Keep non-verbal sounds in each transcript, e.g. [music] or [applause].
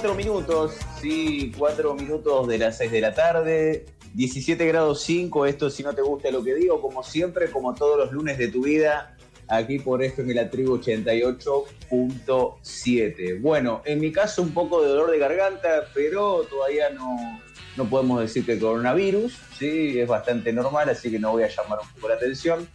Cuatro minutos, sí, cuatro minutos de las seis de la tarde, 17 grados 5, esto si no te gusta lo que digo, como siempre, como todos los lunes de tu vida, aquí por FM La Tribu 88.7. Bueno, en mi caso un poco de dolor de garganta, pero todavía no, no podemos decir que coronavirus, sí, es bastante normal, así que no voy a llamar un poco la atención.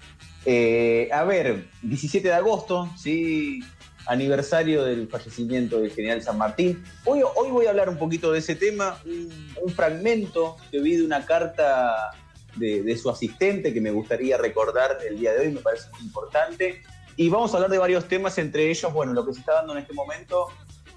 Eh, a ver, 17 de agosto, sí, aniversario del fallecimiento del general San Martín. Hoy, hoy voy a hablar un poquito de ese tema, un, fragmento que vi de una carta de, su asistente que me gustaría recordar el día de hoy, me parece muy importante. Y vamos a hablar de varios temas, entre ellos, bueno, lo que se está dando en este momento,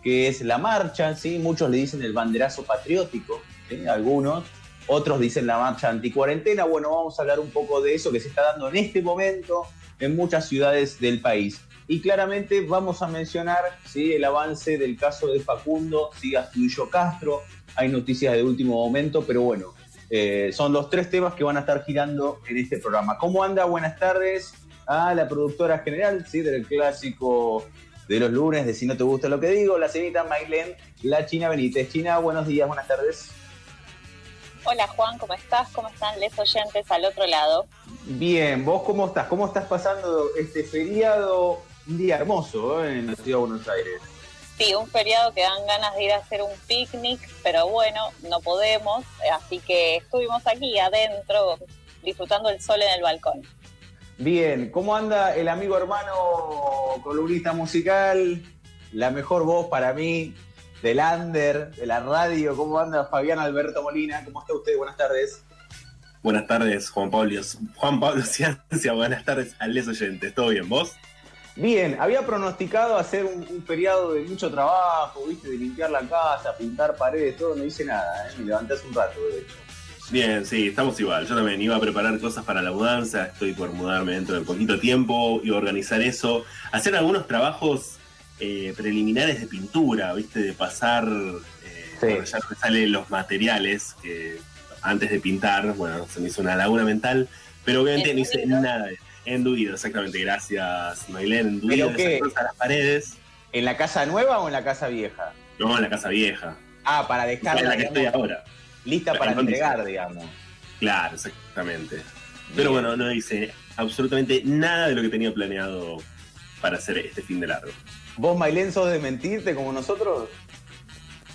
que es la marcha, ¿sí? Muchos le dicen el banderazo patriótico, algunos, otros dicen la marcha anticuarentena. Bueno, vamos a hablar un poco de eso que se está dando en este momento en muchas ciudades del país. Y claramente vamos a mencionar ¿sí? el avance del caso de Facundo, ¿sí? Astudillo Castro. Hay noticias de último momento, pero bueno, eh, son los tres temas que van a estar girando en este programa. ¿Cómo anda? Buenas tardes a la productora general ¿sí? del clásico de los lunes de Si no te gusta lo que digo, la señorita Mailén, la China Benítez. China, buenos días, buenas tardes. Hola Juan, ¿cómo estás? ¿Cómo están les oyentes al otro lado? Bien, ¿vos cómo estás? ¿Cómo estás pasando este feriado un día hermoso ¿eh? en la ciudad de Buenos Aires. Sí, un feriado que dan ganas de ir a hacer un picnic, pero bueno, no podemos, así que estuvimos aquí adentro disfrutando el sol en el balcón. Bien, ¿cómo anda el amigo hermano columnista musical? La mejor voz para mí del under, de la radio. ¿Cómo anda Fabián Alberto Molina? ¿Cómo está usted? Buenas tardes. Buenas tardes, Juan Pablo. Juan Pablo [laughs] Ciancia, buenas tardes a les oyentes. ¿Todo bien, vos? Bien, había pronosticado hacer un, feriado de mucho trabajo, ¿viste? De limpiar la casa, pintar paredes, todo, no hice nada, ¿eh? me levanté hace un rato, de hecho. Bien, sí, estamos igual. Yo también iba a preparar cosas para la mudanza, estoy por mudarme dentro de poquito tiempo, iba a organizar eso, hacer algunos trabajos eh, preliminares de pintura, ¿viste? De pasar, eh, ya me salen los materiales, que antes de pintar, bueno, se me hizo una laguna mental, pero obviamente no hice nada de eso. Enduido, exactamente. Gracias, Mailén. Enduido, a las paredes. ¿En la casa nueva o en la casa vieja? No, en la casa vieja. Ah, para dejarla. En la que estoy ahora. Lista para entregar, digamos. Claro, exactamente. Pero bueno, no hice absolutamente nada de lo que tenía planeado para hacer este fin de largo. ¿Vos, Mailén, sos de mentirte como nosotros?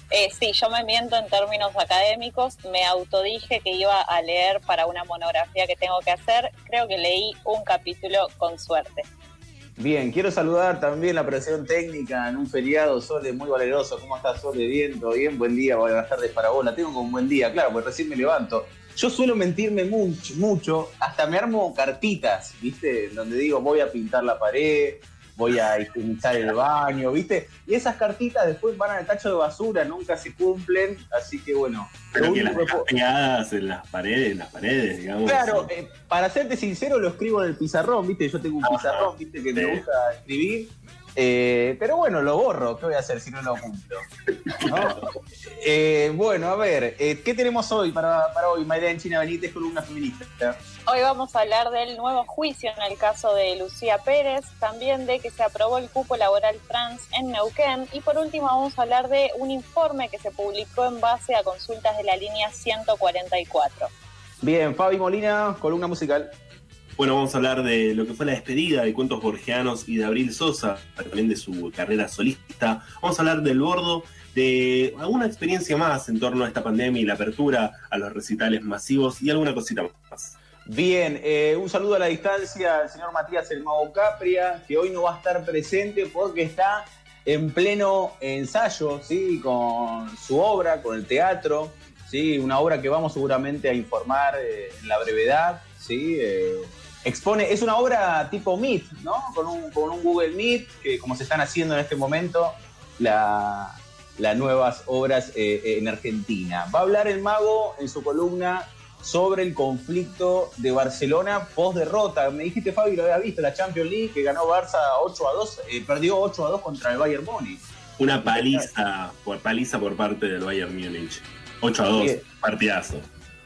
Eh, sí, yo me miento en términos académicos. Me autodije que iba a leer para una monografía que tengo que hacer. Creo que leí un capítulo con suerte. Bien, quiero saludar también la presión técnica en un feriado. Sole, muy valeroso. ¿Cómo estás, Sole? Bien, todo bien. Buen día, buenas tardes para vos. La tengo con un buen día, claro, porque recién me levanto. Yo suelo mentirme mucho, mucho. Hasta me armo cartitas, ¿viste? Donde digo, voy a pintar la pared, voy a higienizar el baño, ¿viste? Y esas cartitas después van al tacho de basura, nunca se cumplen, así que bueno. Pero que las pegadas en las paredes, en las paredes, digamos. Claro, eh, para serte sincero, lo escribo en el pizarrón, ¿viste? Yo tengo un pizarrón, ¿viste? Que me gusta escribir. Eh, pero bueno, lo borro, ¿qué voy a hacer si no lo cumplo? Eh, bueno, a ver, ¿qué tenemos hoy para, para hoy, en China Benítez, columna feminista? Hoy vamos a hablar del nuevo juicio en el caso de Lucía Pérez, también de que se aprobó el cupo laboral trans en Neuquén y por último vamos a hablar de un informe que se publicó en base a consultas de la línea 144. Bien, Fabi Molina, columna musical. Bueno, vamos a hablar de lo que fue la despedida de Cuentos Borgianos y de Abril Sosa, también de su carrera solista. Vamos a hablar del bordo, de alguna experiencia más en torno a esta pandemia y la apertura a los recitales masivos y alguna cosita más. Bien, eh, un saludo a la distancia al señor Matías El Mago Capria, que hoy no va a estar presente porque está en pleno ensayo, ¿sí? Con su obra, con el teatro, ¿sí? Una obra que vamos seguramente a informar eh, en la brevedad, ¿sí? Eh, expone, es una obra tipo Meet, ¿no? Con un, con un Google Meet, que como se están haciendo en este momento las nuevas obras en Argentina. Va a hablar el mago en su columna sobre el conflicto de Barcelona post derrota. Me dijiste, Fabi, lo había visto, la Champions League, que ganó Barça 8 a 2, eh, perdió 8 a 2 contra el Bayern Múnich. Una paliza por, paliza por parte del Bayern Múnich. 8 a 2, partidazo.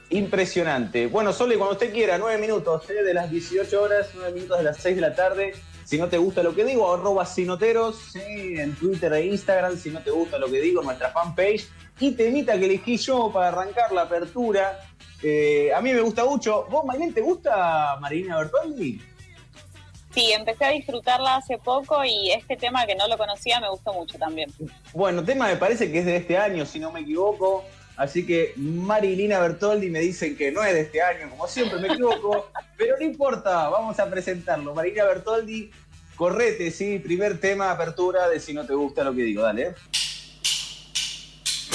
Impresionante. Bueno, Sole, cuando usted quiera, 9 minutos, ¿eh? de las 18 horas, 9 minutos de las 6 de la tarde. si no te gusta lo que digo, arroba sinoteros, ¿sí? en Twitter e Instagram, si no te gusta lo que digo, nuestra fanpage. Y temita que elegí yo para arrancar la apertura. Eh, a mí me gusta mucho. ¿Vos, Maylene, te gusta Marina Bertoldi? Sí, empecé a disfrutarla hace poco y este tema que no lo conocía me gustó mucho también. Bueno, tema me parece que es de este año, si no me equivoco. Así que Marilina Bertoldi me dicen que no es de este año, como siempre me equivoco, [laughs] pero no importa, vamos a presentarlo. Marilina Bertoldi, correte, sí, primer tema, apertura de si no te gusta lo que digo, dale.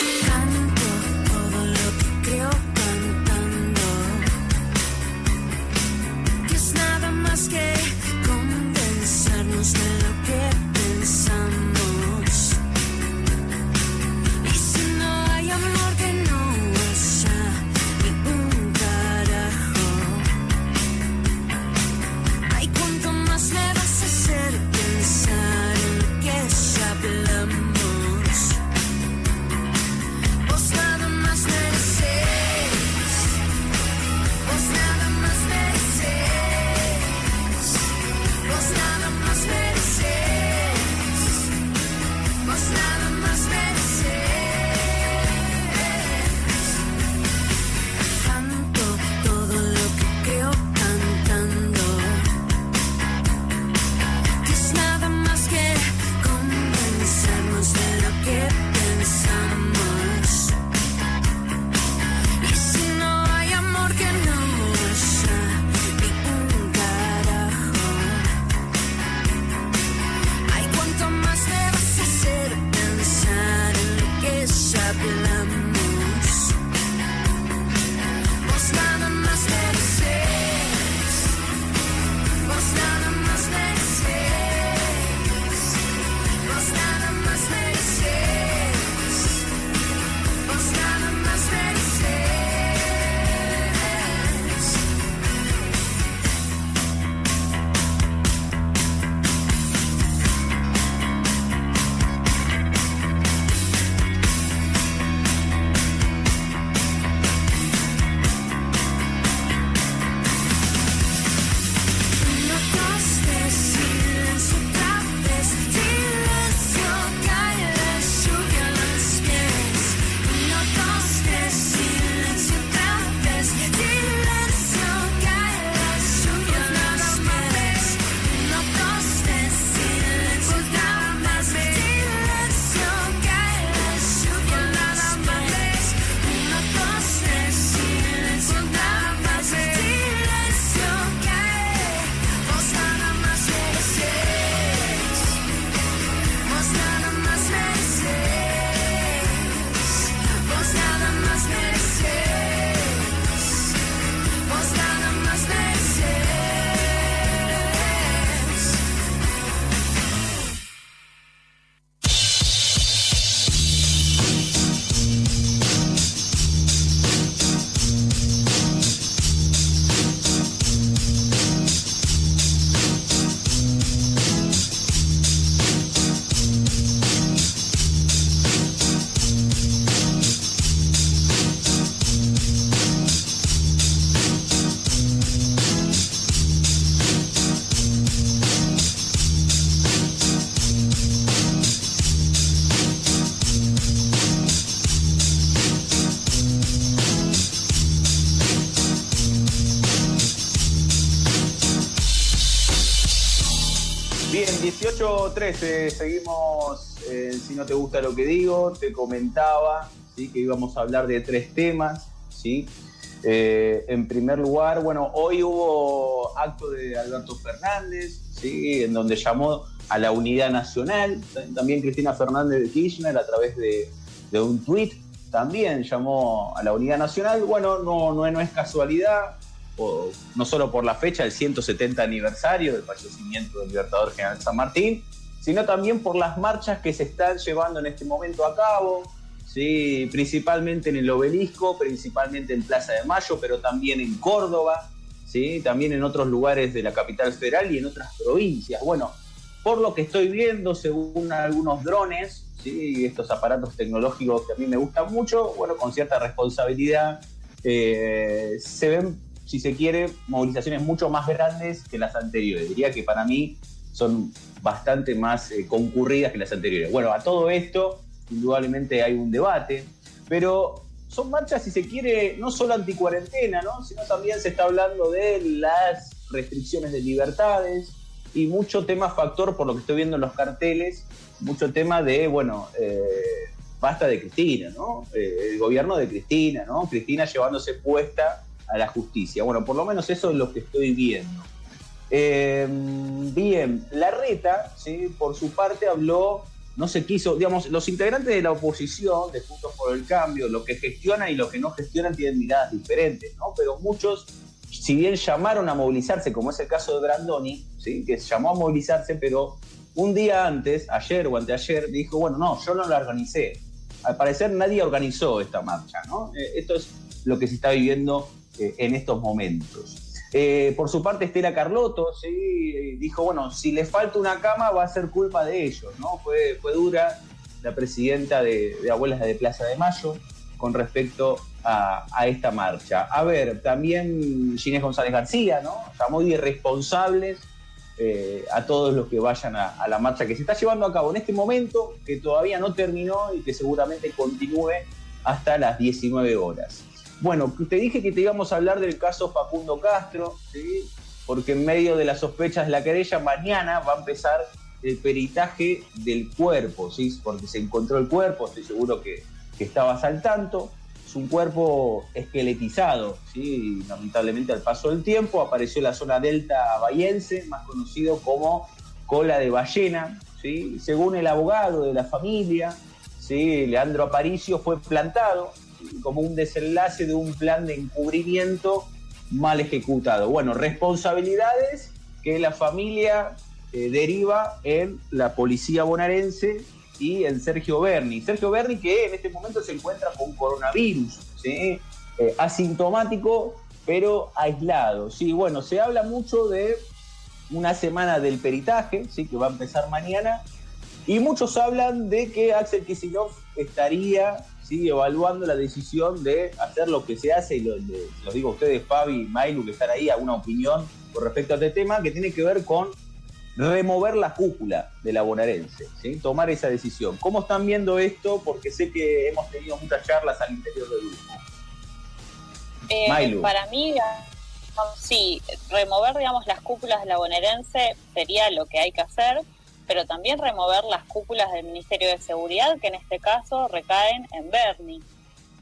Bien, 18-13, seguimos Si no te gusta lo que digo, te comentaba ¿sí? que íbamos a hablar de tres temas. ¿sí? Eh, en primer lugar, bueno, hoy hubo acto de Alberto Fernández, ¿sí? en donde llamó a la unidad nacional. También Cristina Fernández de Kirchner a través de, un tuit también llamó a la unidad nacional. Bueno, no, no, no es casualidad, no solo por la fecha del 170 aniversario del fallecimiento del Libertador General San Martín, sino también por las marchas que se están llevando en este momento a cabo, ¿sí? principalmente en el obelisco, principalmente en Plaza de Mayo, pero también en Córdoba, ¿sí? también en otros lugares de la capital federal y en otras provincias. Bueno, por lo que estoy viendo, según algunos drones, ¿sí? estos aparatos tecnológicos que a mí me gustan mucho, bueno, con cierta responsabilidad, eh, se ven si se quiere, movilizaciones mucho más grandes que las anteriores. Diría que para mí son bastante más eh, concurridas que las anteriores. Bueno, a todo esto, indudablemente hay un debate, pero son marchas, si se quiere, no solo anticuarentena, ¿no? sino también se está hablando de las restricciones de libertades y mucho tema factor, por lo que estoy viendo en los carteles, mucho tema de, bueno, eh, basta de Cristina, ¿no? Eh, el gobierno de Cristina, ¿no? Cristina llevándose puesta a la justicia. Bueno, por lo menos eso es lo que estoy viendo. Eh, bien, Larreta, ¿sí? por su parte, habló, no se quiso, digamos, los integrantes de la oposición, de Juntos por el Cambio, los que gestionan y los que no gestionan tienen miradas diferentes, ¿no? Pero muchos, si bien llamaron a movilizarse, como es el caso de Brandoni, ¿sí? que llamó a movilizarse, pero un día antes, ayer o anteayer, dijo, bueno, no, yo no la organicé. Al parecer nadie organizó esta marcha, ¿no? Eh, esto es lo que se está viviendo eh, en estos momentos. Eh, por su parte, Estela Carlotto ¿sí? dijo, bueno, si le falta una cama va a ser culpa de ellos, ¿no? Fue, fue dura la presidenta de, Abuelas de Plaza de Mayo con respecto a, esta marcha. A ver, también Ginés González García, ¿no? Llamó irresponsables eh, a todos los que vayan a, a, la marcha que se está llevando a cabo en este momento, que todavía no terminó y que seguramente continúe hasta las 19 horas. Bueno, te dije que te íbamos a hablar del caso Facundo Castro, ¿sí? porque en medio de las sospechas de la querella, mañana va a empezar el peritaje del cuerpo, ¿sí? porque se encontró el cuerpo, estoy seguro que, estabas al tanto. Es un cuerpo esqueletizado, ¿sí? lamentablemente al paso del tiempo apareció en la zona delta bahiense, más conocido como cola de ballena. ¿sí? Según el abogado de la familia, ¿sí? Leandro Aparicio fue plantado como un desenlace de un plan de encubrimiento mal ejecutado. Bueno, responsabilidades que la familia eh, deriva en la policía bonaerense y en Sergio Berni. Sergio Berni que en este momento se encuentra con coronavirus, ¿sí? Eh, asintomático pero aislado. Sí, bueno, se habla mucho de una semana del peritaje, ¿sí? que va a empezar mañana, y muchos hablan de que Axel Kicillof estaría sigue evaluando la decisión de hacer lo que se hace, y lo, digo a ustedes, Fabi y Mailu, que están ahí, alguna opinión con respecto a este tema, que tiene que ver con remover la cúpula de la bonaerense, ¿sí? tomar esa decisión. ¿Cómo están viendo esto? Porque sé que hemos tenido muchas charlas al interior del grupo. Eh, para mí, sí, remover digamos, las cúpulas de la bonaerense sería lo que hay que hacer pero también remover las cúpulas del Ministerio de Seguridad, que en este caso recaen en Bernie,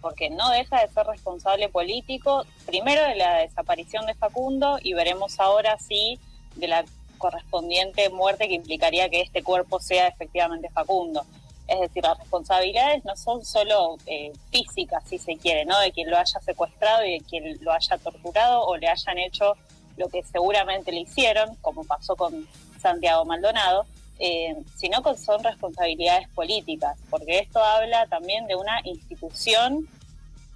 porque no deja de ser responsable político, primero de la desaparición de Facundo y veremos ahora si de la correspondiente muerte que implicaría que este cuerpo sea efectivamente Facundo. Es decir, las responsabilidades no son solo eh, físicas, si se quiere, ¿no? De quien lo haya secuestrado y de quien lo haya torturado o le hayan hecho lo que seguramente le hicieron, como pasó con Santiago Maldonado, eh, sino que son responsabilidades políticas, porque esto habla también de una institución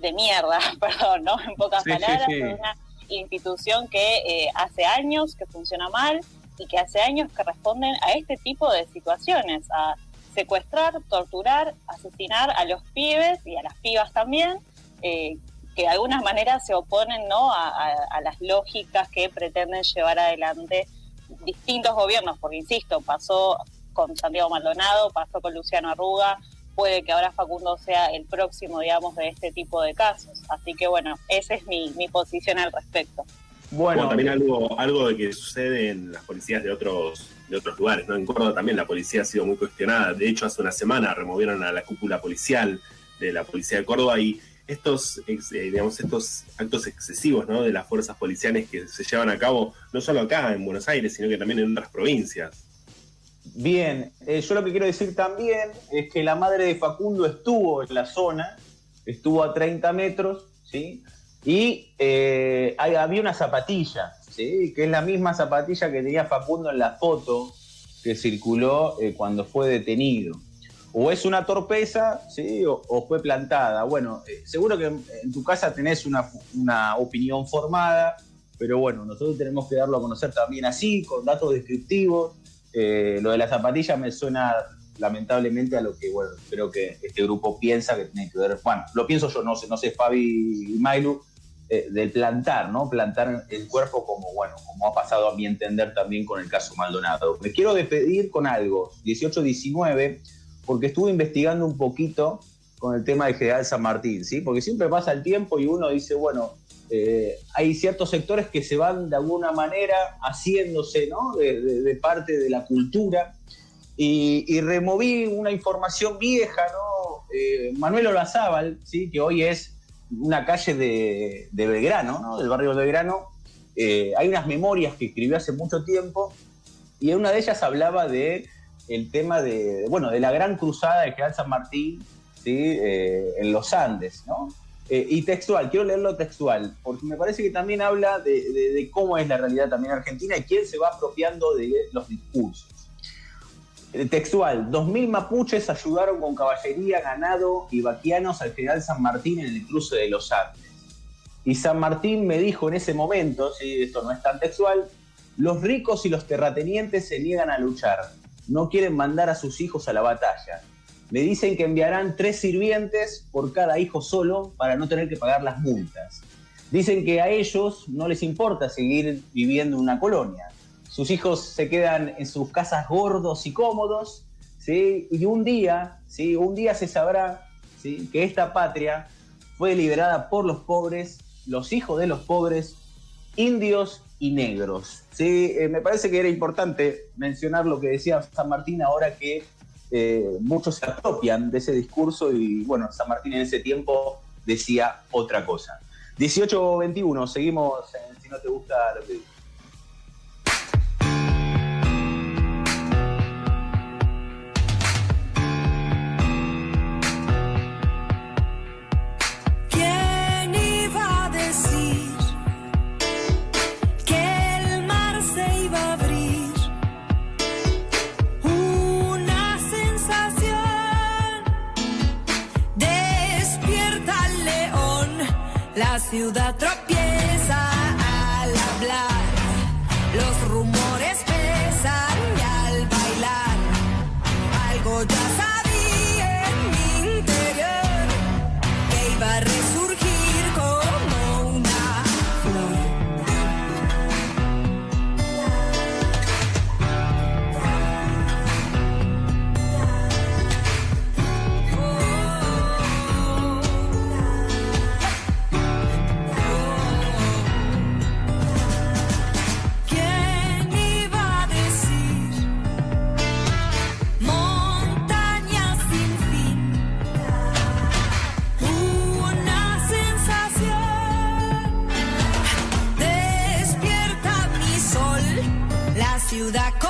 de mierda, [laughs] perdón, ¿no? En pocas palabras, de una institución que eh, hace años que funciona mal y que hace años que responden a este tipo de situaciones, a secuestrar, torturar, asesinar a los pibes y a las pibas también, eh, que de alguna manera se oponen ¿no? a las lógicas que pretenden llevar adelante distintos gobiernos, porque insisto, pasó con Santiago Maldonado, pasó con Luciano Arruga, puede que ahora Facundo sea el próximo, digamos, de este tipo de casos. Así que bueno, esa es mi, posición al respecto. Bueno, también algo, algo de que sucede en las policías de otros, de otros lugares, ¿no? En Córdoba también la policía ha sido muy cuestionada. De hecho, hace una semana removieron a la cúpula policial de la policía de Córdoba y estos, eh, digamos, estos actos excesivos ¿no? de las fuerzas policiales que se llevan a cabo, no solo acá en Buenos Aires, sino que también en otras provincias. Bien, eh, yo lo que quiero decir también es que la madre de Facundo estuvo en la zona, estuvo a 30 metros, ¿sí? Y eh, había una zapatilla, ¿sí? Que es la misma zapatilla que tenía Facundo en la foto que circuló cuando fue detenido o es una torpeza, ¿sí? O, fue plantada. Bueno, eh, seguro que en, tu casa tenés una, opinión formada, pero bueno, nosotros tenemos que darlo a conocer también así, con datos descriptivos. Eh, lo de la zapatilla me suena lamentablemente a lo que, bueno, creo que este grupo piensa que tiene que ver. Bueno, lo pienso yo, no sé, no sé, Fabi y Mailu, eh, del plantar, ¿no? Plantar el cuerpo como, bueno, como ha pasado a mi entender también con el caso Maldonado. Me quiero despedir con algo, 18-19, porque estuve investigando un poquito con el tema del General San Martín, ¿sí? Porque siempre pasa el tiempo y uno dice, bueno, eh, hay ciertos sectores que se van de alguna manera haciéndose, ¿no? De, parte de la cultura. Y, removí una información vieja, ¿no? Eh, Manuel Olazábal, ¿sí? Que hoy es una calle de, Belgrano, ¿no? Del barrio de Belgrano. Eh, hay unas memorias que escribió hace mucho tiempo y en una de ellas hablaba de el tema de, bueno, de la gran cruzada de General San Martín eh, en los Andes, ¿no? Eh, y textual, quiero leerlo textual, porque me parece que también habla de, cómo es la realidad también argentina y quién se va apropiando de los discursos. Eh, textual, 2.000 mapuches ayudaron con caballería, ganado y vaquianos al general San Martín en el cruce de los Andes. Y San Martín me dijo en ese momento, si esto no es tan textual, los ricos y los terratenientes se niegan a luchar, no quieren mandar a sus hijos a la batalla me dicen que enviarán tres sirvientes por cada hijo solo para no tener que pagar las multas. Dicen que a ellos no les importa seguir viviendo en una colonia. Sus hijos se quedan en sus casas gordos y cómodos, ¿sí? y un día, ¿sí? un día se sabrá ¿sí? que esta patria fue liberada por los pobres, los hijos de los pobres, indios y negros. ¿sí? Eh, me parece que era importante mencionar lo que decía San Martín ahora que eh, muchos se apropian de ese discurso y bueno, San Martín en ese tiempo decía otra cosa. 18-21, seguimos Si no te gusta. Ciudad tropieza you that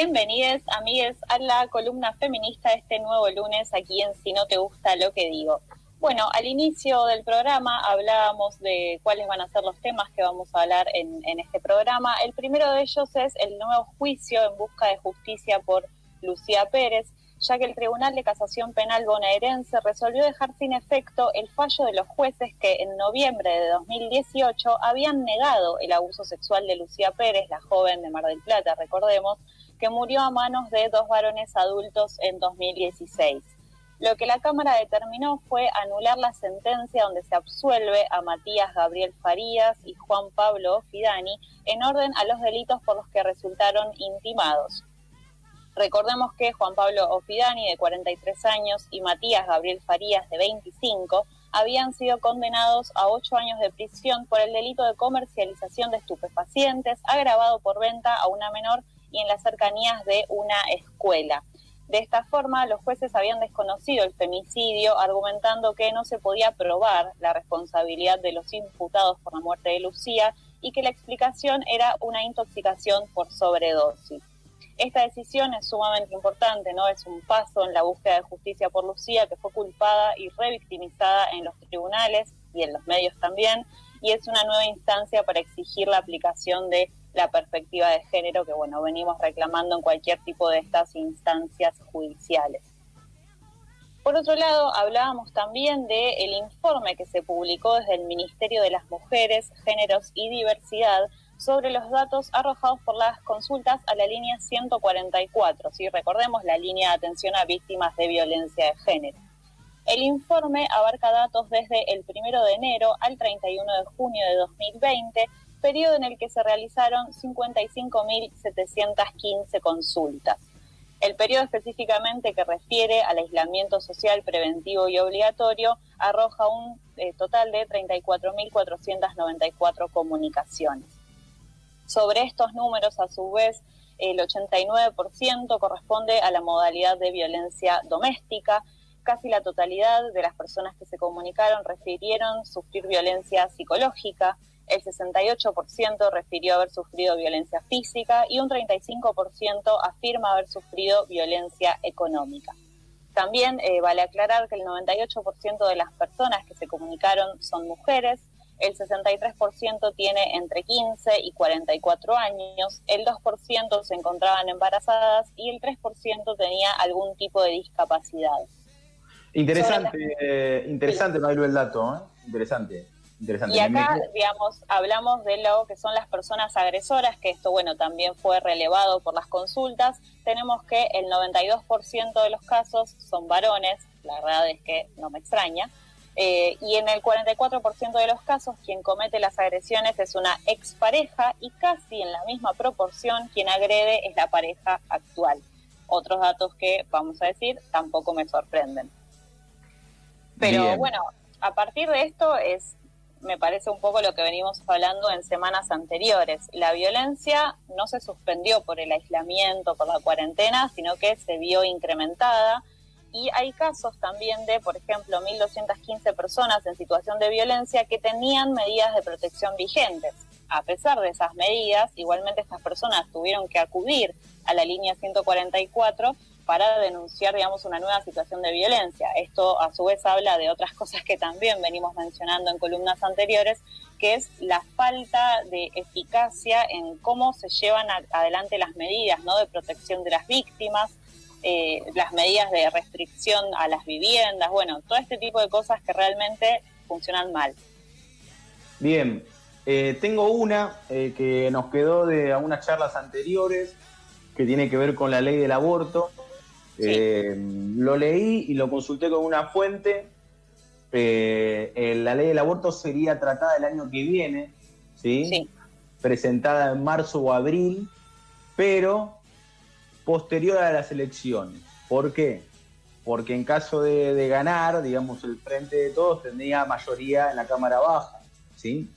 Bienvenidos, amigues, a la columna feminista este nuevo lunes aquí en Si no te gusta lo que digo. Bueno, al inicio del programa hablábamos de cuáles van a ser los temas que vamos a hablar en, en este programa. El primero de ellos es el nuevo juicio en busca de justicia por Lucía Pérez, ya que el Tribunal de Casación Penal bonaerense resolvió dejar sin efecto el fallo de los jueces que en noviembre de 2018 habían negado el abuso sexual de Lucía Pérez, la joven de Mar del Plata, recordemos, que murió a manos de dos varones adultos en 2016. Lo que la Cámara determinó fue anular la sentencia donde se absuelve a Matías Gabriel Farías y Juan Pablo Fidani en orden a los delitos por los que resultaron intimados. Recordemos que Juan Pablo Ofidani, de 43 años, y Matías Gabriel Farías, de 25, habían sido condenados a ocho años de prisión por el delito de comercialización de estupefacientes agravado por venta a una menor y en las cercanías de una escuela. De esta forma, los jueces habían desconocido el femicidio, argumentando que no se podía probar la responsabilidad de los imputados por la muerte de Lucía y que la explicación era una intoxicación por sobredosis. Esta decisión es sumamente importante, ¿no? Es un paso en la búsqueda de justicia por Lucía, que fue culpada y revictimizada en los tribunales y en los medios también, y es una nueva instancia para exigir la aplicación de la perspectiva de género que bueno venimos reclamando en cualquier tipo de estas instancias judiciales. Por otro lado, hablábamos también del el informe que se publicó desde el Ministerio de las Mujeres, Géneros y Diversidad sobre los datos arrojados por las consultas a la línea 144, si recordemos la línea de atención a víctimas de violencia de género. El informe abarca datos desde el 1 de enero al 31 de junio de 2020 periodo en el que se realizaron 55.715 consultas. El periodo específicamente que refiere al aislamiento social preventivo y obligatorio arroja un eh, total de 34.494 comunicaciones. Sobre estos números, a su vez, el 89% corresponde a la modalidad de violencia doméstica. Casi la totalidad de las personas que se comunicaron refirieron sufrir violencia psicológica, el 68% refirió haber sufrido violencia física y un 35% afirma haber sufrido violencia económica. También eh, vale aclarar que el 98% de las personas que se comunicaron son mujeres, el 63% tiene entre 15 y 44 años, el 2% se encontraban embarazadas y el 3% tenía algún tipo de discapacidad. Interesante, eh, interesante, no el dato, ¿eh? interesante. Y acá, digamos, hablamos de lo que son las personas agresoras, que esto, bueno, también fue relevado por las consultas. Tenemos que el 92% de los casos son varones, la verdad es que no me extraña. Eh, y en el 44% de los casos, quien comete las agresiones es una expareja y casi en la misma proporción, quien agrede es la pareja actual. Otros datos que, vamos a decir, tampoco me sorprenden. Pero bueno, a partir de esto es me parece un poco lo que venimos hablando en semanas anteriores. La violencia no se suspendió por el aislamiento, por la cuarentena, sino que se vio incrementada. Y hay casos también de, por ejemplo, 1.215 personas en situación de violencia que tenían medidas de protección vigentes. A pesar de esas medidas, igualmente estas personas tuvieron que acudir a la línea 144 para denunciar, digamos, una nueva situación de violencia. Esto a su vez habla de otras [laughs] cosas que también venimos mencionando en columnas anteriores, que es la falta de eficacia en cómo se llevan adelante las medidas ¿no? de protección de las víctimas, eh, las medidas de restricción a las viviendas, bueno, todo este tipo de cosas que realmente funcionan mal. Bien, eh, tengo una eh, que nos quedó de algunas charlas anteriores que tiene que ver con la ley del aborto. Eh, lo leí y lo consulté con una fuente. Eh, la ley del aborto sería tratada el año que viene, ¿sí? presentada en marzo o abril, pero posterior a las elecciones. ¿Por qué? Porque en caso de, ganar, digamos, el Frente de Todos tendría mayoría en la Cámara Baja. ¿sí?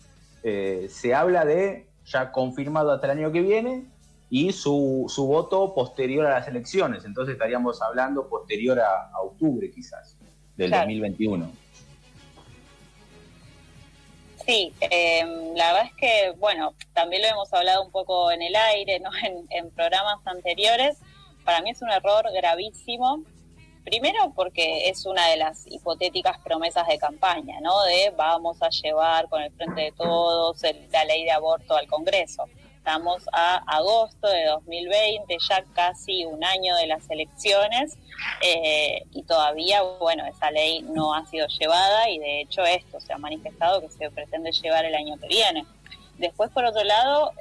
Eh, se habla de ya confirmado hasta el año que viene y su, su voto posterior a las elecciones. Entonces estaríamos hablando posterior a, octubre quizás del 2021. Sí, em, la verdad es que, bueno, también lo hemos hablado un poco en el aire, ¿no? [laughs] en, programas anteriores. Para mí es un error gravísimo. Primero porque es una de las hipotéticas promesas de campaña, ¿no? De vamos a llevar con el frente de todos la ley de aborto al Congreso. Estamos a agosto de 2020, ya casi un año de las elecciones, eh, y todavía, bueno, esa ley no ha sido llevada y de hecho esto se ha manifestado que se pretende llevar el año que viene. Después, por otro lado,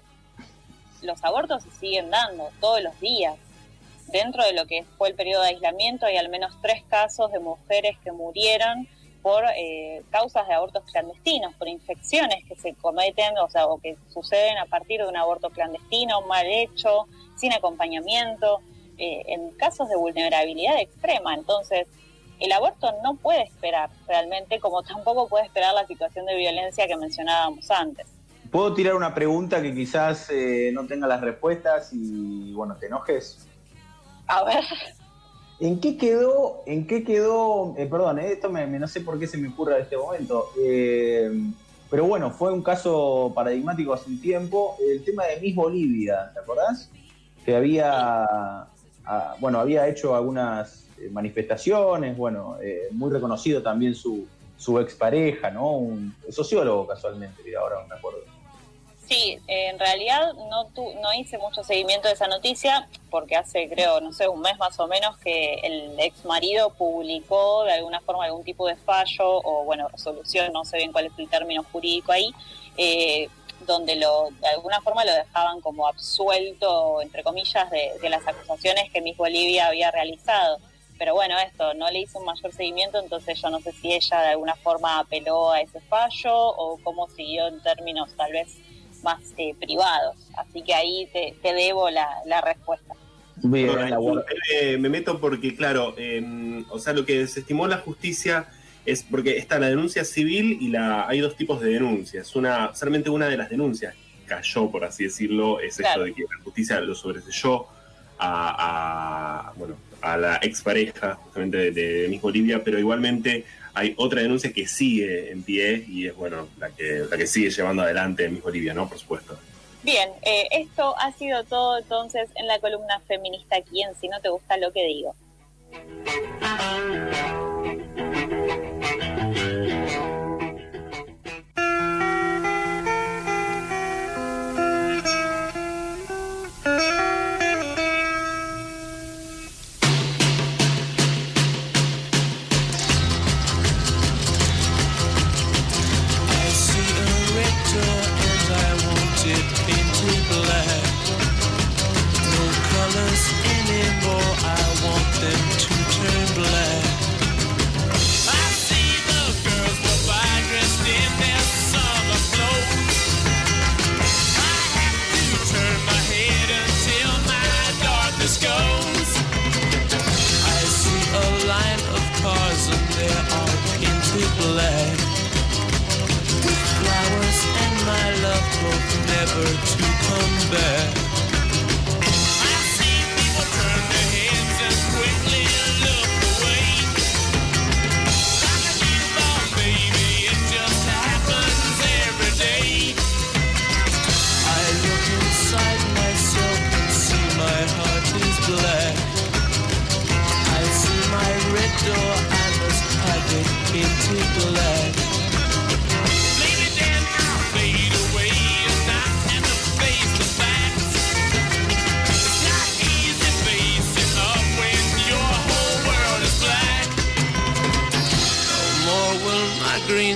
los abortos se siguen dando todos los días. Dentro de lo que fue el periodo de aislamiento hay al menos tres casos de mujeres que murieron por eh, causas de abortos clandestinos, por infecciones que se cometen, o sea, o que suceden a partir de un aborto clandestino, mal hecho, sin acompañamiento, eh, en casos de vulnerabilidad extrema. Entonces, el aborto no puede esperar realmente, como [laughs] tampoco puede esperar la situación de violencia que mencionábamos antes. ¿Puedo tirar una pregunta que quizás eh, no tenga las respuestas y, bueno, te enojes? A ver. ¿En qué quedó, en qué quedó, eh, perdón, eh, esto me, no sé por qué se me ocurre en este momento, eh, pero bueno, fue un caso paradigmático hace un tiempo, el tema de Miss Bolivia, ¿te acordás? Que había, bueno, había hecho algunas manifestaciones, bueno, muy reconocido también su, su expareja, ¿no? Un sociólogo casualmente, ahora no me acuerdo. Sí, en realidad no, no hice mucho seguimiento de esa noticia porque hace, creo, no sé, un mes más o menos que el ex marido publicó de alguna forma algún tipo de fallo o, bueno, resolución, no sé bien cuál es el término jurídico ahí, eh, donde lo, de alguna forma lo dejaban como absuelto, entre comillas, de, de las acusaciones que Miss Bolivia había realizado. Pero bueno, esto, no le hizo un mayor seguimiento, entonces yo no sé si ella de alguna forma apeló a ese fallo o cómo siguió en términos tal vez más eh, privados. Así que ahí te, debo la, respuesta. Bien, me, meto porque, claro, o sea, lo que desestimó la justicia es porque está la denuncia civil y la hay dos tipos de denuncias. Una, solamente una de las denuncias cayó, por así decirlo, es esto de que la justicia lo sobreselló a, a, bueno, a la expareja justamente de, de Miss Bolivia, pero igualmente hay otra denuncia que sigue en pie y es bueno la que, la que sigue llevando adelante Miss Bolivia, ¿no? Por supuesto. Bien, eh, esto ha sido todo entonces en la columna feminista aquí en Si no te gusta lo que digo. never to come back.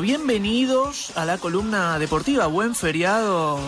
Bienvenidos a la columna deportiva. Buen feriado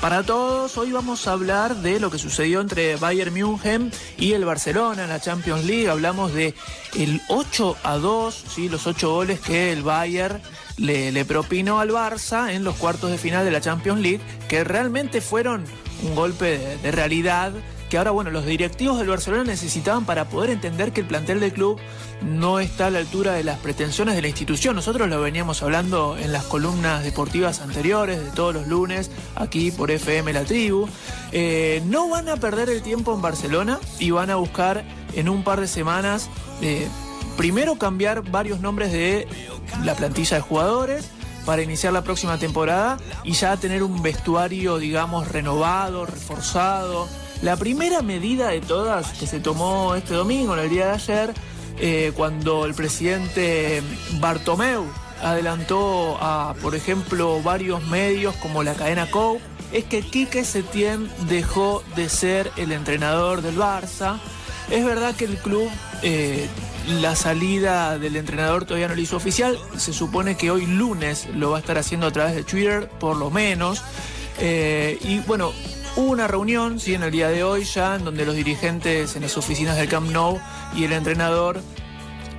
para todos. Hoy vamos a hablar de lo que sucedió entre Bayern München y el Barcelona en la Champions League. Hablamos de el 8 a 2, ¿sí? los 8 goles que el Bayern le, le propinó al Barça en los cuartos de final de la Champions League, que realmente fueron un golpe de realidad que ahora, bueno, los directivos del Barcelona necesitaban para poder entender que el plantel del club no está a la altura de las pretensiones de la institución. Nosotros lo veníamos hablando en las columnas deportivas anteriores, de todos los lunes, aquí por FM La Tribu. Eh, no van a perder el tiempo en Barcelona y van a buscar en un par de semanas, eh, primero cambiar varios nombres de la plantilla de jugadores para iniciar la próxima temporada y ya tener un vestuario, digamos, renovado, reforzado. La primera medida de todas que se tomó este domingo, en el día de ayer, eh, cuando el presidente Bartomeu adelantó a, por ejemplo, varios medios como la cadena COU, es que Quique Setién dejó de ser el entrenador del Barça. Es verdad que el club, eh, la salida del entrenador todavía no lo hizo oficial. Se supone que hoy lunes lo va a estar haciendo a través de Twitter, por lo menos. Eh, y bueno, Hubo una reunión, sí, en el día de hoy ya, en donde los dirigentes en las oficinas del Camp Nou y el entrenador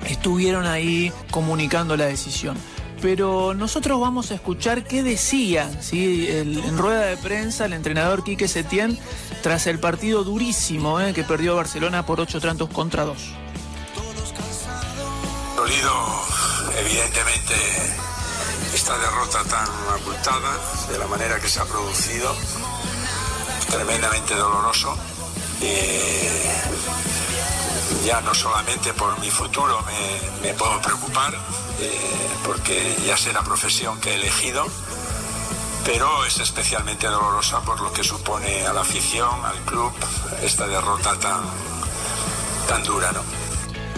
estuvieron ahí comunicando la decisión. Pero nosotros vamos a escuchar qué decía ¿sí? En rueda de prensa el entrenador Quique Setién tras el partido durísimo eh, que perdió Barcelona por ocho tantos contra dos. Dolido, evidentemente, esta derrota tan abultada, de la manera que se ha producido, tremendamente doloroso. Eh, ya no solamente por mi futuro me, puedo preocupar, eh, porque ya sé la profesión que he elegido, pero es especialmente dolorosa por lo que supone a la afición, al club, esta derrota tan, tan dura, ¿no?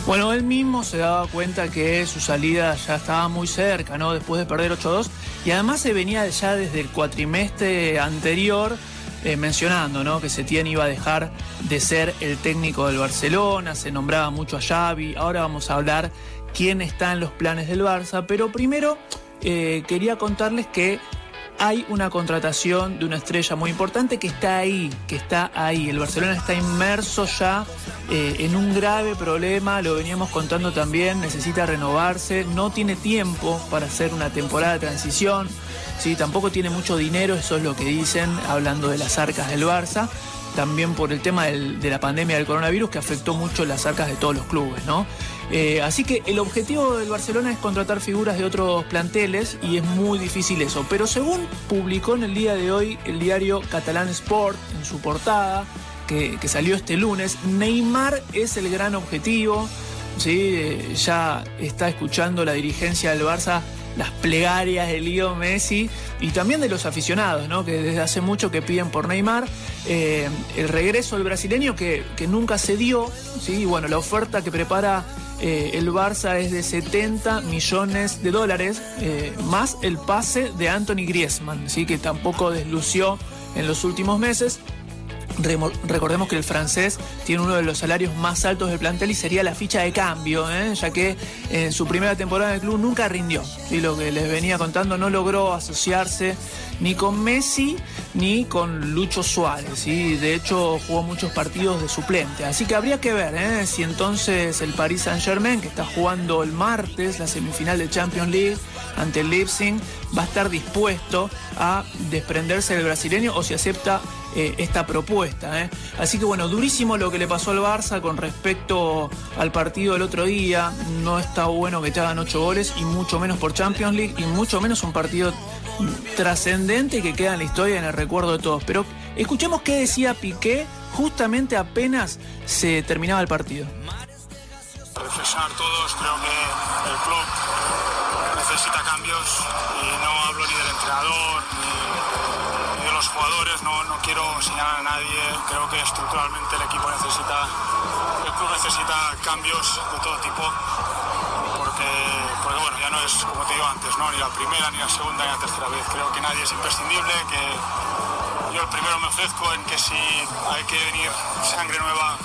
Bueno, él mismo se daba cuenta que su salida ya estaba muy cerca, ¿no? Después de perder 8-2. Y además se venía ya desde el cuatrimestre anterior eh, mencionando, ¿no? Que Setién iba a dejar de ser el técnico del Barcelona, se nombraba mucho a Xavi. Ahora vamos a hablar quién está en los planes del Barça. Pero primero eh, quería contarles que hay una contratación de una estrella muy importante que está ahí, que está ahí. El Barcelona está inmerso ya eh, en un grave problema, lo veníamos contando también, necesita renovarse, no tiene tiempo para hacer una temporada de transición, ¿sí? tampoco tiene mucho dinero, eso es lo que dicen, hablando de las arcas del Barça. También por el tema de la pandemia del coronavirus que afectó mucho las arcas de todos los clubes, ¿no? Eh, así que el objetivo del Barcelona es contratar figuras de otros planteles y es muy difícil eso. Pero según publicó en el día de hoy el diario Catalán Sport en su portada, que, que salió este lunes, Neymar es el gran objetivo. ¿sí? Eh, ya está escuchando la dirigencia del Barça las plegarias de Leo Messi y también de los aficionados, ¿no? que desde hace mucho que piden por Neymar. Eh, el regreso del brasileño que, que nunca se dio, ¿sí? y bueno, la oferta que prepara eh, el Barça es de 70 millones de dólares, eh, más el pase de Anthony Griezmann, ¿sí? que tampoco deslució en los últimos meses. Recordemos que el francés tiene uno de los salarios más altos del plantel y sería la ficha de cambio, ¿eh? ya que en su primera temporada en el club nunca rindió. ¿sí? Lo que les venía contando, no logró asociarse ni con Messi ni con Lucho Suárez. ¿sí? De hecho, jugó muchos partidos de suplente. Así que habría que ver ¿eh? si entonces el Paris Saint-Germain, que está jugando el martes la semifinal de Champions League ante el Leipzig, va a estar dispuesto a desprenderse del brasileño o si acepta eh, esta propuesta. ¿eh? Así que bueno, durísimo lo que le pasó al Barça con respecto al partido del otro día. No está bueno que te hagan ocho goles y mucho menos por Champions League y mucho menos un partido trascendente que queda en la historia y en el recuerdo de todos. Pero escuchemos qué decía Piqué justamente apenas se terminaba el partido. no hablo ni del entrenador ni, jugadores, no, no quiero señalar a nadie, creo que estructuralmente el equipo necesita, el club necesita cambios de todo tipo porque, porque bueno, ya no es como te digo antes, ¿no? ni la primera, ni la segunda, ni la tercera vez, creo que nadie es imprescindible, que, yo el primero me ofrezco en que si hay que venir sangre nueva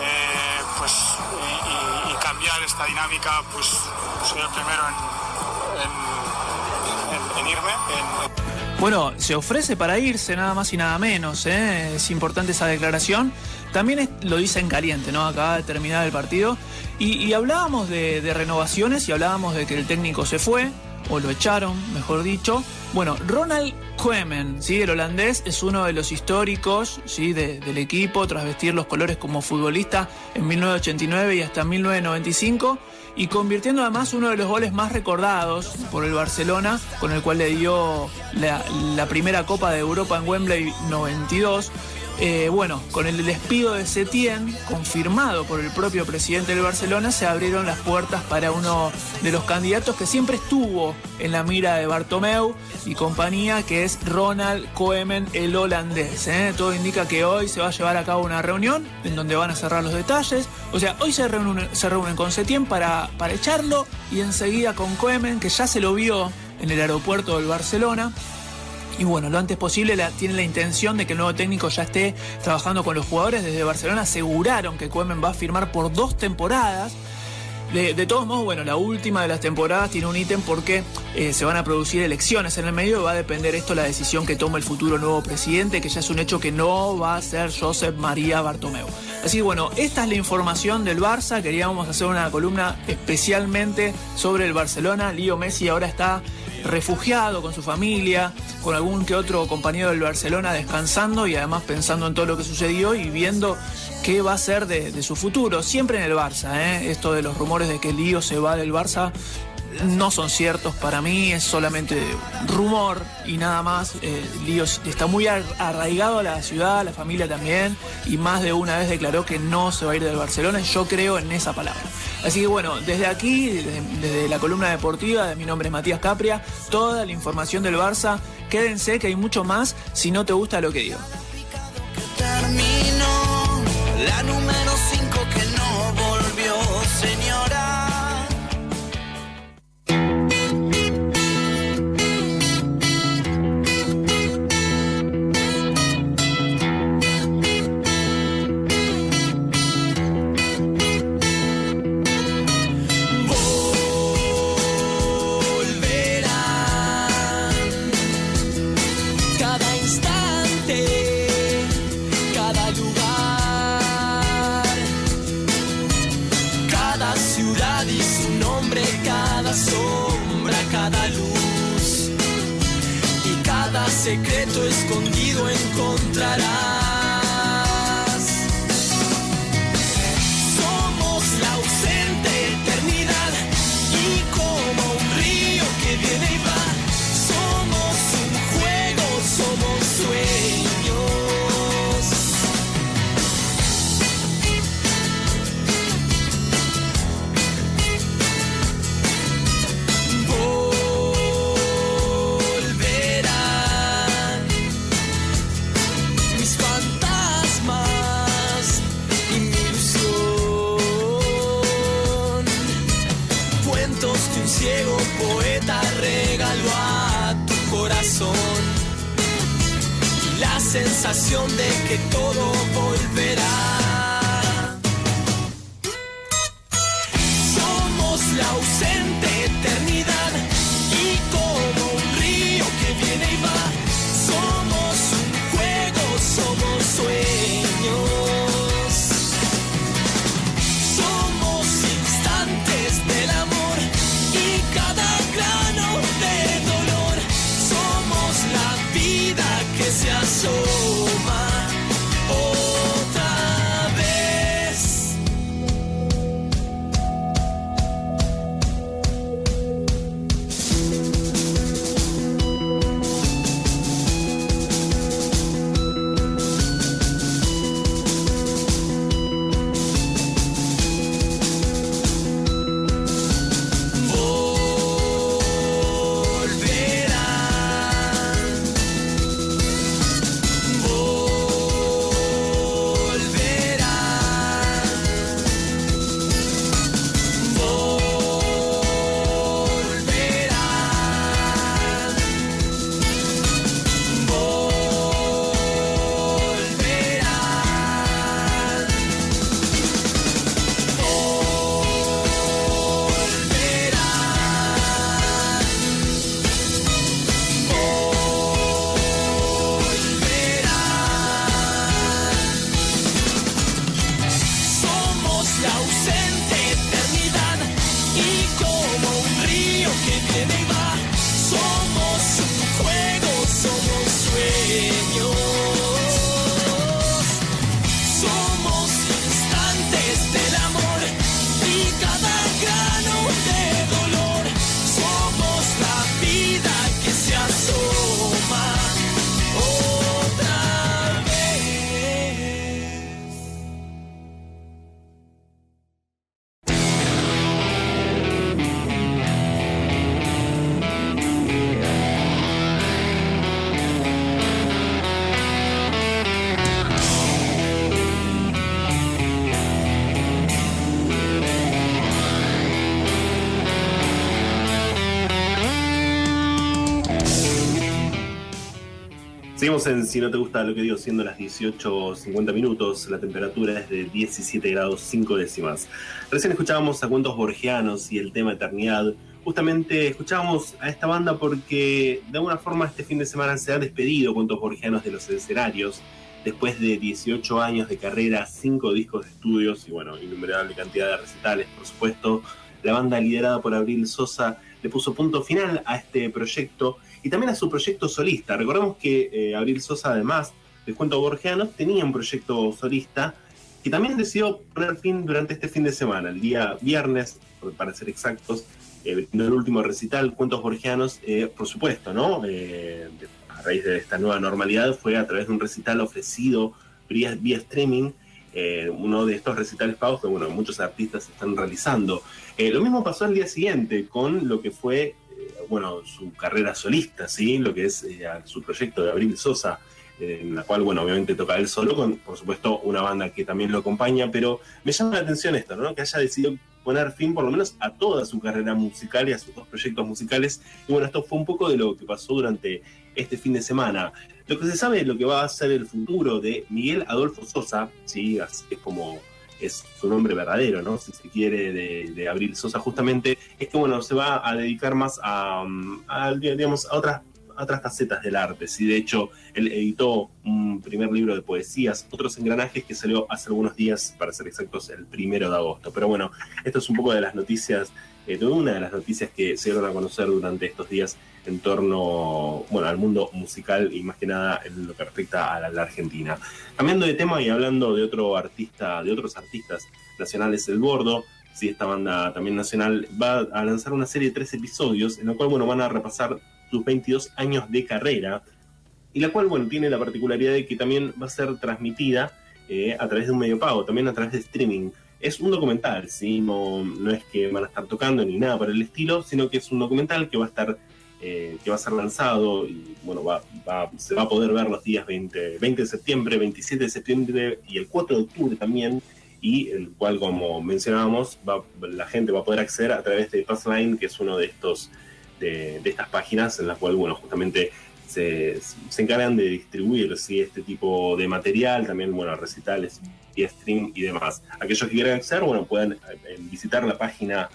eh, pues, y, cambiar esta dinámica, pues soy el primero en, en- irme. Bueno, se ofrece para irse nada más y nada menos, ¿eh? es importante esa declaración. También lo dice en caliente, ¿no? Acaba de terminar el partido. Y, hablábamos de, renovaciones y hablábamos de que el técnico se fue, o lo echaron, mejor dicho. Bueno, Ronald Koeman, ¿sí? el holandés, es uno de los históricos ¿sí? de- del equipo, tras vestir los colores como futbolista en 1989 y hasta 1995 y convirtiendo además uno de los goles más recordados por el Barcelona, con el cual le dio la, primera Copa de Europa en Wembley 92. Eh, bueno, con el despido de Setién, confirmado por el propio presidente del Barcelona, se abrieron las puertas para uno de los candidatos que siempre estuvo en la mira de Bartomeu y compañía, que es Ronald Koeman, el holandés. ¿eh? Todo indica que hoy se va a llevar a cabo una reunión en donde van a cerrar los detalles. O sea, hoy se reúnen, con Setién para, para echarlo y enseguida con Koeman, que ya se lo vio en el aeropuerto del Barcelona. Y bueno, lo antes posible tiene la intención de que el nuevo técnico ya esté trabajando con los jugadores. Desde Barcelona aseguraron que Koeman va a firmar por dos temporadas. De, todos modos, bueno, la última de las temporadas tiene un ítem porque eh, se van a producir elecciones en el medio va a depender esto la decisión que tome el futuro nuevo presidente, que ya es un hecho que no va a ser Josep María Bartomeu. Así que bueno, esta es la información del Barça. Queríamos hacer una columna especialmente sobre el Barcelona. Lío Messi ahora está refugiado con su familia, con algún que otro compañero del Barcelona descansando y además pensando en todo lo que sucedió y viendo qué va a ser de, su futuro. Siempre en el Barça, ¿eh? esto de los rumores de que Lío se va del Barça no son ciertos para mí, es solamente rumor y nada más. Eh, Lío está muy ar- arraigado a la ciudad, a la familia también, y más de una vez declaró que no se va a ir del Barcelona, yo creo en esa palabra. Así que bueno, desde aquí, desde, desde la columna deportiva, de mi nombre es Matías Capria, toda la información del Barça, quédense que hay mucho más si no te gusta lo que digo. Seguimos en Si no te gusta lo que digo, siendo las 18.50 minutos, la temperatura es de 17 grados 5 décimas. Recién escuchábamos a cuentos borgianos y el tema Eternidad. Justamente escuchábamos a esta banda porque de alguna forma este fin de semana se han despedido cuentos borgianos de los escenarios. Después de 18 años de carrera, 5 discos de estudios y bueno, innumerable cantidad de recitales, por supuesto, la banda liderada por Abril Sosa le puso punto final a este proyecto y también a su proyecto solista. Recordemos que eh, Abril Sosa, además del cuento borgiano, tenía un proyecto solista que también decidió poner fin durante este fin de semana, el día viernes, para ser exactos, eh, el último recital, Cuentos Borgianos, eh, por supuesto, ¿no? Eh, a raíz de esta nueva normalidad fue a través de un recital ofrecido vía, vía streaming, uno de estos recitales pagos que, bueno, muchos artistas están realizando. Lo mismo pasó al día siguiente con lo que fue bueno, su carrera solista, ¿sí? Lo que es eh, su proyecto de Abril Sosa, eh, en la cual, bueno, obviamente toca él solo, con, por supuesto, una banda que también lo acompaña, pero me llama la atención esto, ¿no? Que haya decidido poner fin, por lo menos, a toda su carrera musical y a sus dos proyectos musicales. Y bueno, esto fue un poco de lo que pasó durante este fin de semana. Lo que se sabe de lo que va a ser el futuro de Miguel Adolfo Sosa, ¿sí? Es como es su nombre verdadero, ¿no? Si se quiere, de, de Abril Sosa, justamente, es que, bueno, se va a dedicar más a, a, digamos, a otras, otras facetas del arte. ¿sí? De hecho, él editó un primer libro de poesías, otros engranajes que salió hace algunos días, para ser exactos, el primero de agosto. Pero bueno, esto es un poco de las noticias, eh, de una de las noticias que se dieron a conocer durante estos días en torno bueno, al mundo musical y más que nada en lo que respecta a la, Argentina. Cambiando de tema y hablando de otro artista, de otros artistas nacionales, El Bordo, sí, esta banda también nacional va a lanzar una serie de tres episodios en la cual bueno, van a repasar sus 22 años de carrera y la cual bueno, tiene la particularidad de que también va a ser transmitida eh, a través de un medio pago, también a través de streaming. Es un documental, ¿sí? no, no es que van a estar tocando ni nada por el estilo, sino que es un documental que va a estar eh, que va a ser lanzado y bueno, va, se va a poder ver los días 20, 20 de septiembre, 27 de septiembre y el 4 de octubre también, y el cual, como mencionábamos, la gente va a poder acceder a través de Passline, que es uno de estos de, estas páginas en las cuales, bueno, justamente se, se encargan de distribuir ¿sí? este tipo de material, también, bueno, recitales y stream y demás. Aquellos que quieran acceder, bueno, pueden eh, visitar la página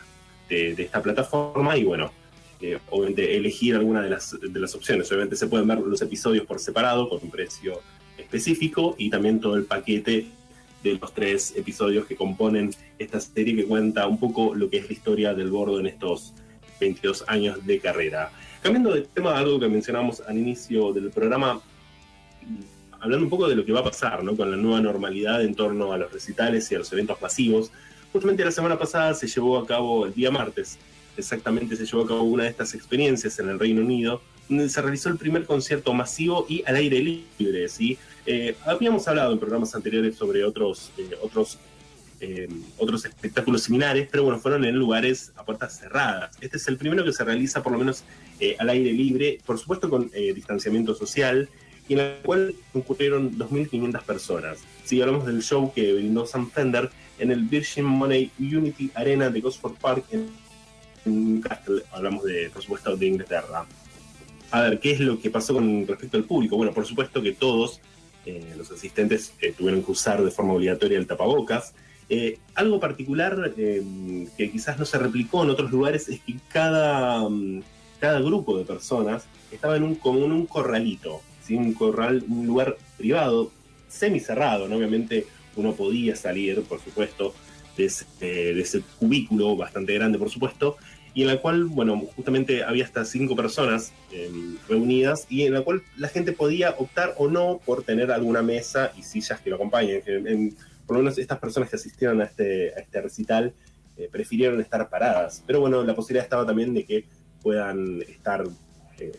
de, de esta plataforma y, bueno, eh, obviamente elegir alguna de las, de las opciones. Obviamente se pueden ver los episodios por separado con un precio específico y también todo el paquete de los tres episodios que componen esta serie que cuenta un poco lo que es la historia del bordo en estos 22 años de carrera. Cambiando de tema, algo que mencionamos al inicio del programa, hablando un poco de lo que va a pasar ¿no? con la nueva normalidad en torno a los recitales y a los eventos masivos. Justamente la semana pasada se llevó a cabo el día martes exactamente se llevó a cabo una de estas experiencias en el Reino Unido, donde se realizó el primer concierto masivo y al aire libre. ¿sí? Eh, habíamos hablado en programas anteriores sobre otros, eh, otros, eh, otros espectáculos similares, pero bueno, fueron en lugares a puertas cerradas. Este es el primero que se realiza por lo menos al aire libre, por supuesto con distanciamiento social, y en el cual concurrieron 2.500 personas. Si sí, hablamos del show que brindó Sam Fender en el Virgin Money Unity Arena de Gosford Park en Hablamos de, por supuesto, de Inglaterra. A ver, ¿qué es lo que pasó con respecto al público? Bueno, por supuesto que todos eh, los asistentes eh, tuvieron que usar de forma obligatoria el tapabocas. Eh, algo particular que quizás no se replicó en otros lugares es que cada, cada grupo de personas estaba en un, como en un corralito, ¿sí? un corral, un lugar privado, semicerrado, ¿no? Obviamente uno podía salir, por supuesto, de ese, de ese, cubículo bastante grande, por supuesto, y en la cual, bueno, justamente había hasta cinco personas eh, reunidas y en la cual la gente podía optar o no por tener alguna mesa y sillas que lo acompañen. En, por lo menos estas personas que asistieron a este, a este recital eh, prefirieron estar paradas, pero bueno, la posibilidad estaba también de que puedan estar eh,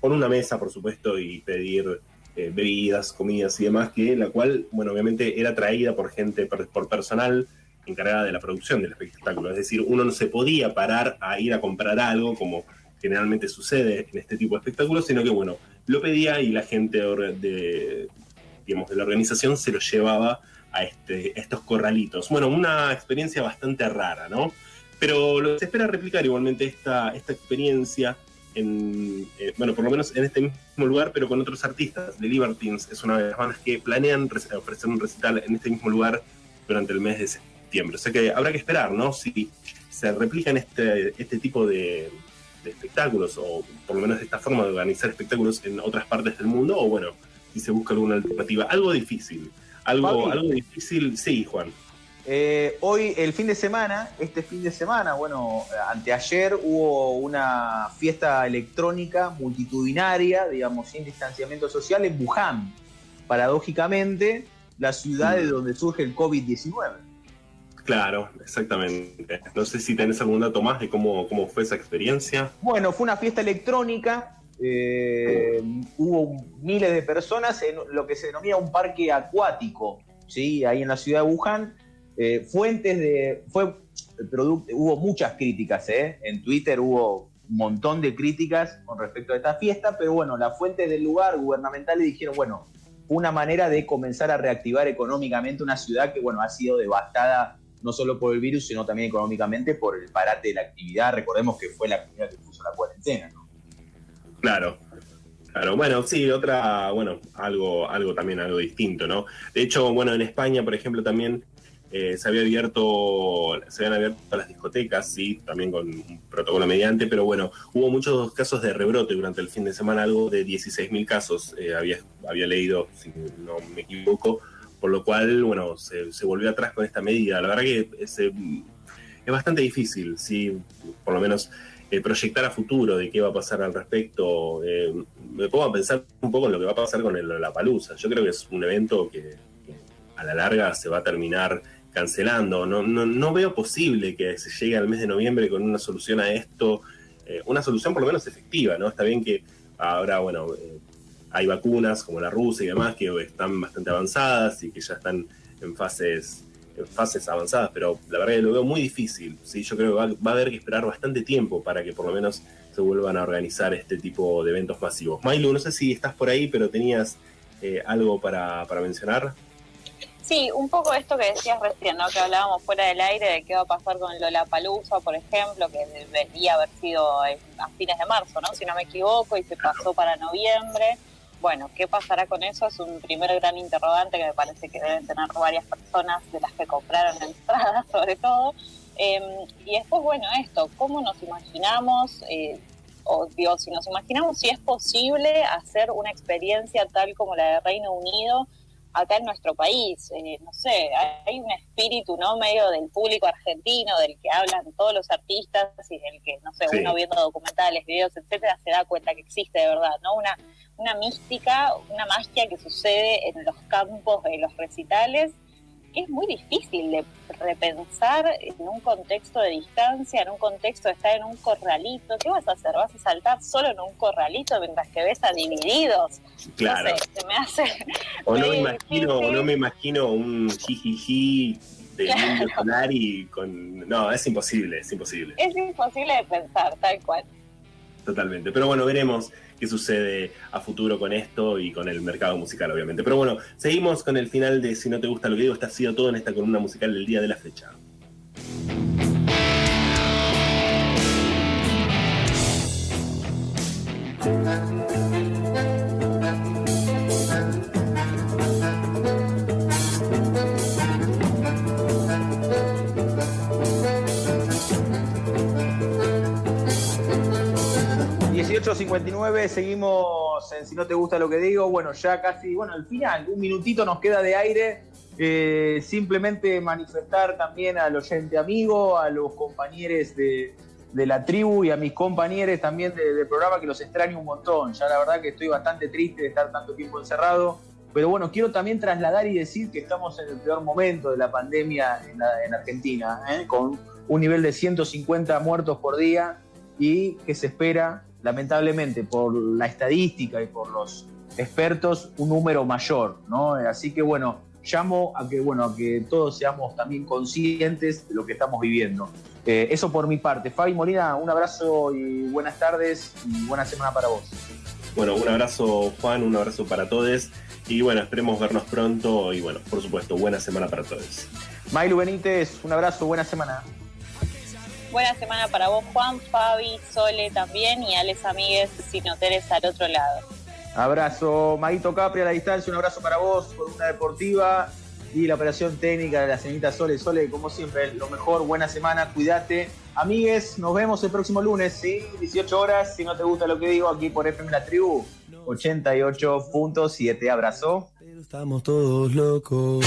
con una mesa, por supuesto, y pedir bebidas, comidas y demás, que la cual, bueno, obviamente era traída por gente, por, por personal encargada de la producción del espectáculo. Es decir, uno no se podía parar a ir a comprar algo como generalmente sucede en este tipo de espectáculos, sino que, bueno, lo pedía y la gente de, digamos, de la organización se lo llevaba a, este, a estos corralitos. Bueno, una experiencia bastante rara, ¿no? Pero lo que se espera replicar igualmente esta, esta experiencia en, eh, bueno, por lo menos en este mismo lugar, pero con otros artistas. The Libertines es una de las bandas que planean re- ofrecer un recital en este mismo lugar durante el mes de septiembre. O sea que habrá que esperar, ¿no? Si se replican este, este tipo de, de espectáculos, o por lo menos esta forma de organizar espectáculos en otras partes del mundo, o bueno, si se busca alguna alternativa. Algo difícil. Algo, algo difícil, sí, Juan. Eh, hoy, el fin de semana, este fin de semana, bueno, anteayer hubo una fiesta electrónica multitudinaria, digamos, sin distanciamiento social en Wuhan. Paradójicamente, la ciudad de donde surge el COVID-19. Claro, exactamente. No sé si tenés algún dato más de cómo, cómo fue esa experiencia. Bueno, fue una fiesta electrónica. eh, hubo miles de personas en lo que se denomina un parque acuático, ¿sí? ahí en la ciudad de Wuhan. Eh, fuentes de. Fue producto, hubo muchas críticas, ¿eh? En Twitter hubo un montón de críticas con respecto a esta fiesta, pero bueno, las fuentes del lugar gubernamentales dijeron, bueno, una manera de comenzar a reactivar económicamente una ciudad que, bueno, ha sido devastada no solo por el virus, sino también económicamente por el parate de la actividad. Recordemos que fue la comunidad que puso la cuarentena, ¿no? Claro. Claro, bueno, sí, otra, bueno, algo, algo también, algo distinto, ¿no? De hecho, bueno, en España, por ejemplo, también eh, se había abierto, se habían abierto las discotecas, sí, también con un protocolo mediante, pero bueno, hubo muchos casos de rebrote durante el fin de semana, algo de 16.000 casos, eh, había, había leído, si no me equivoco, por lo cual, bueno, se, volvió atrás con esta medida. La verdad que es, eh, es bastante difícil, sí, por lo menos eh, proyectar a futuro de qué va a pasar al respecto. Eh, me pongo a pensar un poco en lo que va a pasar con el, la palusa. Yo creo que es un evento que, a la larga se va a terminar cancelando. No, no, no veo posible que se llegue al mes de noviembre con una solución a esto, una solución por lo menos efectiva, ¿no? Está bien que ahora, bueno, hay vacunas como la rusa y demás que están bastante avanzadas y que ya están en fases en fases avanzadas, pero la verdad que lo veo muy difícil. ¿sí? Yo creo que va, va a haber que esperar bastante tiempo para que por lo menos se vuelvan a organizar este tipo de eventos masivos. Mailu, no sé si estás por ahí, pero tenías eh, algo para, para mencionar. Sí, un poco esto que decías recién, ¿no? que hablábamos fuera del aire de qué va a pasar con Lollapalooza, por ejemplo, que debería haber sido eh, a fines de marzo, ¿no? si no me equivoco, y se pasó para noviembre. Bueno, ¿qué pasará con eso? Es un primer gran interrogante que me parece que deben tener varias personas de las que compraron entradas, [laughs] sobre todo. Eh, y después, bueno, esto, ¿cómo nos imaginamos? Eh, o digo, si nos imaginamos si es posible hacer una experiencia tal como la de Reino Unido acá en nuestro país, eh, no sé, hay un espíritu, ¿no? Medio del público argentino, del que hablan todos los artistas y del que, no sé, Sí. uno viendo documentales, videos, etcétera, se da cuenta que existe de verdad, ¿no? Una, una mística, una magia que sucede en los campos de los recitales, que es muy difícil de repensar en un contexto de distancia, en un contexto de estar en un corralito. ¿Qué vas a hacer? ¿Vas a saltar solo en un corralito mientras que ves a divididos? Claro. No sé, se me hace O no me imagino, o no me imagino un jijiji de Claro. Indio Solari con. No, es imposible, es imposible. Es imposible de pensar, tal cual. Totalmente. Pero bueno, veremos qué sucede a futuro con esto y con el mercado musical, obviamente. Pero bueno, seguimos con el final de Si no te gusta lo que digo. Está ha sido todo en esta columna musical del día de la fecha. Mm. 18.59, seguimos en Si no te gusta lo que digo. Bueno, ya casi, bueno, al final, un minutito nos queda de aire. Eh, simplemente manifestar también al oyente amigo, a los compañeros de, la tribu y a mis compañeros también de- del programa que los extraño un montón. Ya la verdad que estoy bastante triste de estar tanto tiempo encerrado. Pero bueno, quiero también trasladar y decir que estamos en el peor momento de la pandemia en, Argentina, ¿eh? con un nivel de 150 muertos por día y que se espera, lamentablemente, por la estadística y por los expertos, un número mayor, ¿no? Así que bueno, llamo a que, bueno, a que todos seamos también conscientes de lo que estamos viviendo. Eh, eso por mi parte. Fabi Molina, un abrazo y buenas tardes y buena semana para vos. Bueno, un abrazo, Juan, un abrazo para todos. Y bueno, esperemos vernos pronto. Y bueno, por supuesto, buena semana para todos. Mailu Benítez, un abrazo, buena semana. Buena semana para vos, Juan, Fabi, Sole también y a les amigues sin hoteles al otro lado. Abrazo, Maguito Capri a la distancia, un abrazo para vos, por una deportiva y la operación técnica de la señorita Sole. Sole, como siempre, lo mejor, buena semana, cuídate. Amigues, nos vemos el próximo lunes, ¿sí? 18 horas, si no te gusta lo que digo, aquí por FM La Tribu, 88.7. Abrazo. Pero estamos todos locos.